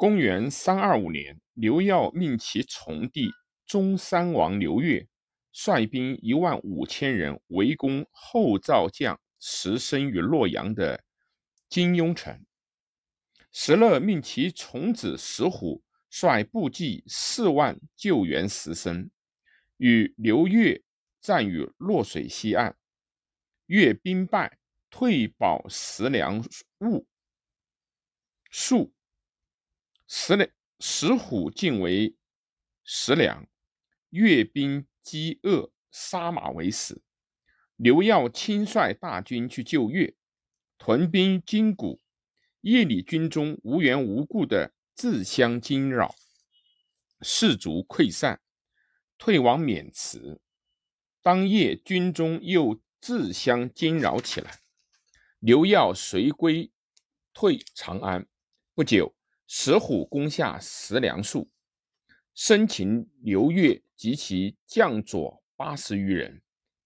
公元三二五年，刘耀命其从弟中山王刘越率兵一万五千人围攻后赵将石生于洛阳的金庸城。石勒命其从子石虎率部骑四万救援石生，与刘越战于洛水西岸，越兵败，退保石梁兀数。石两石虎进为石梁，越兵饥饿，杀马为死。刘耀亲率大军去救越，屯兵金谷，夜里军中无缘无故的自相惊扰，士卒溃散，退往渑池。当夜军中又自相惊扰起来，刘耀随归退长安。不久。石虎攻下石梁树，生擒刘越及其将佐八十余人，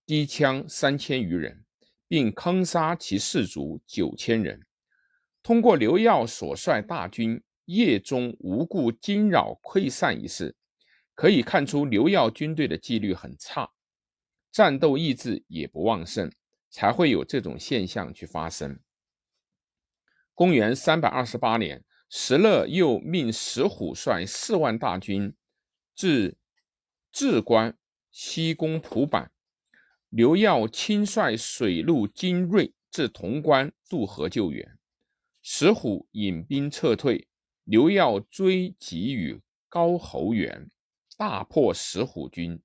低枪三千余人，并坑杀其士卒九千人。通过刘耀所率大军夜中无故惊扰溃散一事，可以看出刘耀军队的纪律很差，战斗意志也不旺盛，才会有这种现象去发生。公元三百二十八年。石勒又命石虎率四万大军至至关西攻蒲坂，刘耀亲率水陆精锐至潼关渡河救援。石虎引兵撤退，刘耀追击于高侯原，大破石虎军，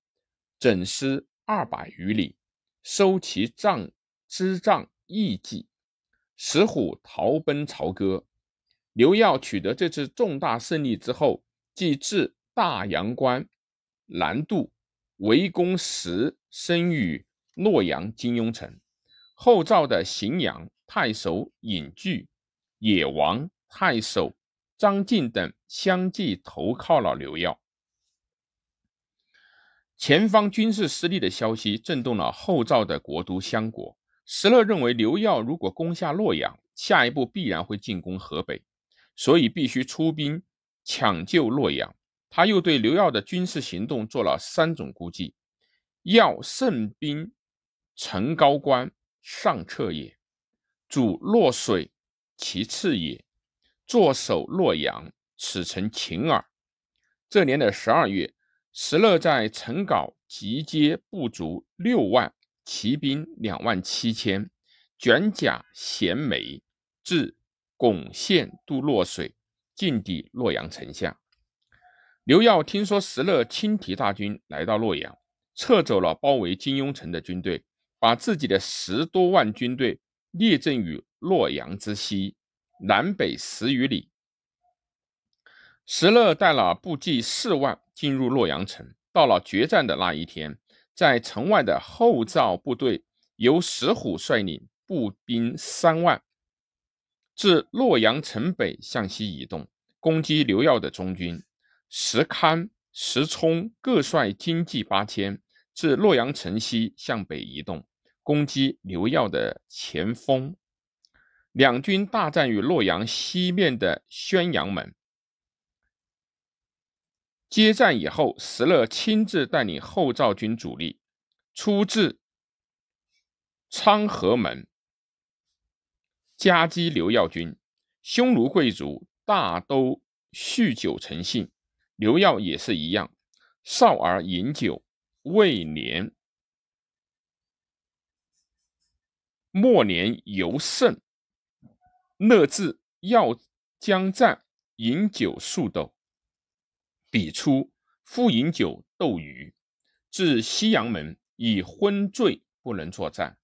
整师二百余里，收其帐支帐义计。石虎逃奔朝歌。刘耀取得这次重大胜利之后，即至大阳关南渡，围攻石生于洛阳金庸城。后赵的荥阳太守尹据、野王太守张晋等相继投靠了刘耀。前方军事失利的消息震动了后赵的国都襄国。石勒认为，刘耀如果攻下洛阳，下一步必然会进攻河北。所以必须出兵抢救洛阳。他又对刘耀的军事行动做了三种估计：要胜兵成高官，上策也；主洛水，其次也；坐守洛阳，此成秦耳。这年的十二月，石勒在陈皋集结部卒六万，骑兵两万七千，卷甲衔枚，至。巩县渡洛水，进抵洛阳城下。刘耀听说石勒轻提大军来到洛阳，撤走了包围金庸城的军队，把自己的十多万军队列阵于洛阳之西南北十余里。石勒带了部骑四万进入洛阳城。到了决战的那一天，在城外的后赵部队由石虎率领步兵三万。自洛阳城北向西移动，攻击刘耀的中军。石堪、石冲各率精骑八千，自洛阳城西向北移动，攻击刘耀的前锋。两军大战于洛阳西面的宣阳门。接战以后，石勒亲自带领后赵军主力出至昌河门。夹击刘耀军，匈奴贵族大都酗酒成性，刘耀也是一样，少儿饮酒，未年末年尤甚。乐至要将战，饮酒数斗。彼出复饮酒斗鱼，至西阳门，已昏醉，不能作战。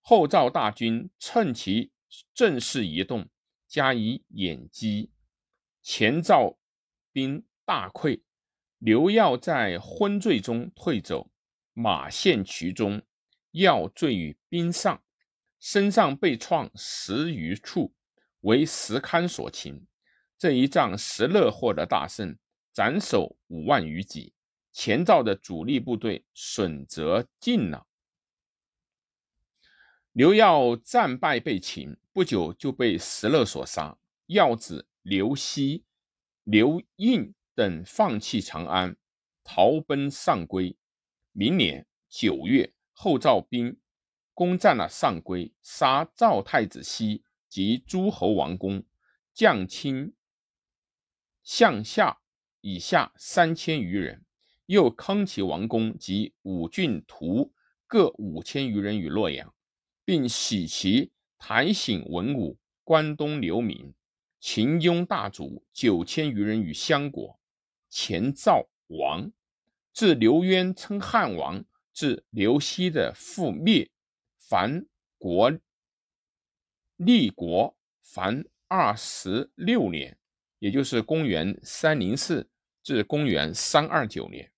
后赵大军趁其。正式移动，加以掩击，前赵兵大溃。刘耀在昏醉中退走，马陷渠中，药坠于冰上，身上被创十余处，为石堪所擒。这一仗，石勒获得大胜，斩首五万余级。前赵的主力部队损则尽了。刘耀战败被擒，不久就被石勒所杀。耀子刘熙刘胤等放弃长安，逃奔上邽。明年九月，后赵兵攻占了上邽，杀赵太子熙及诸侯王公，将卿项下以下三千余人，又坑其王公及五郡徒各五千余人于洛阳，并徙其台省文武、关东流民、秦雍大族九千余人于相国。前赵亡，自刘渊称汉王，至刘熙的覆灭，凡国立国凡二十六年。也就是公元三零四至公元三二九年。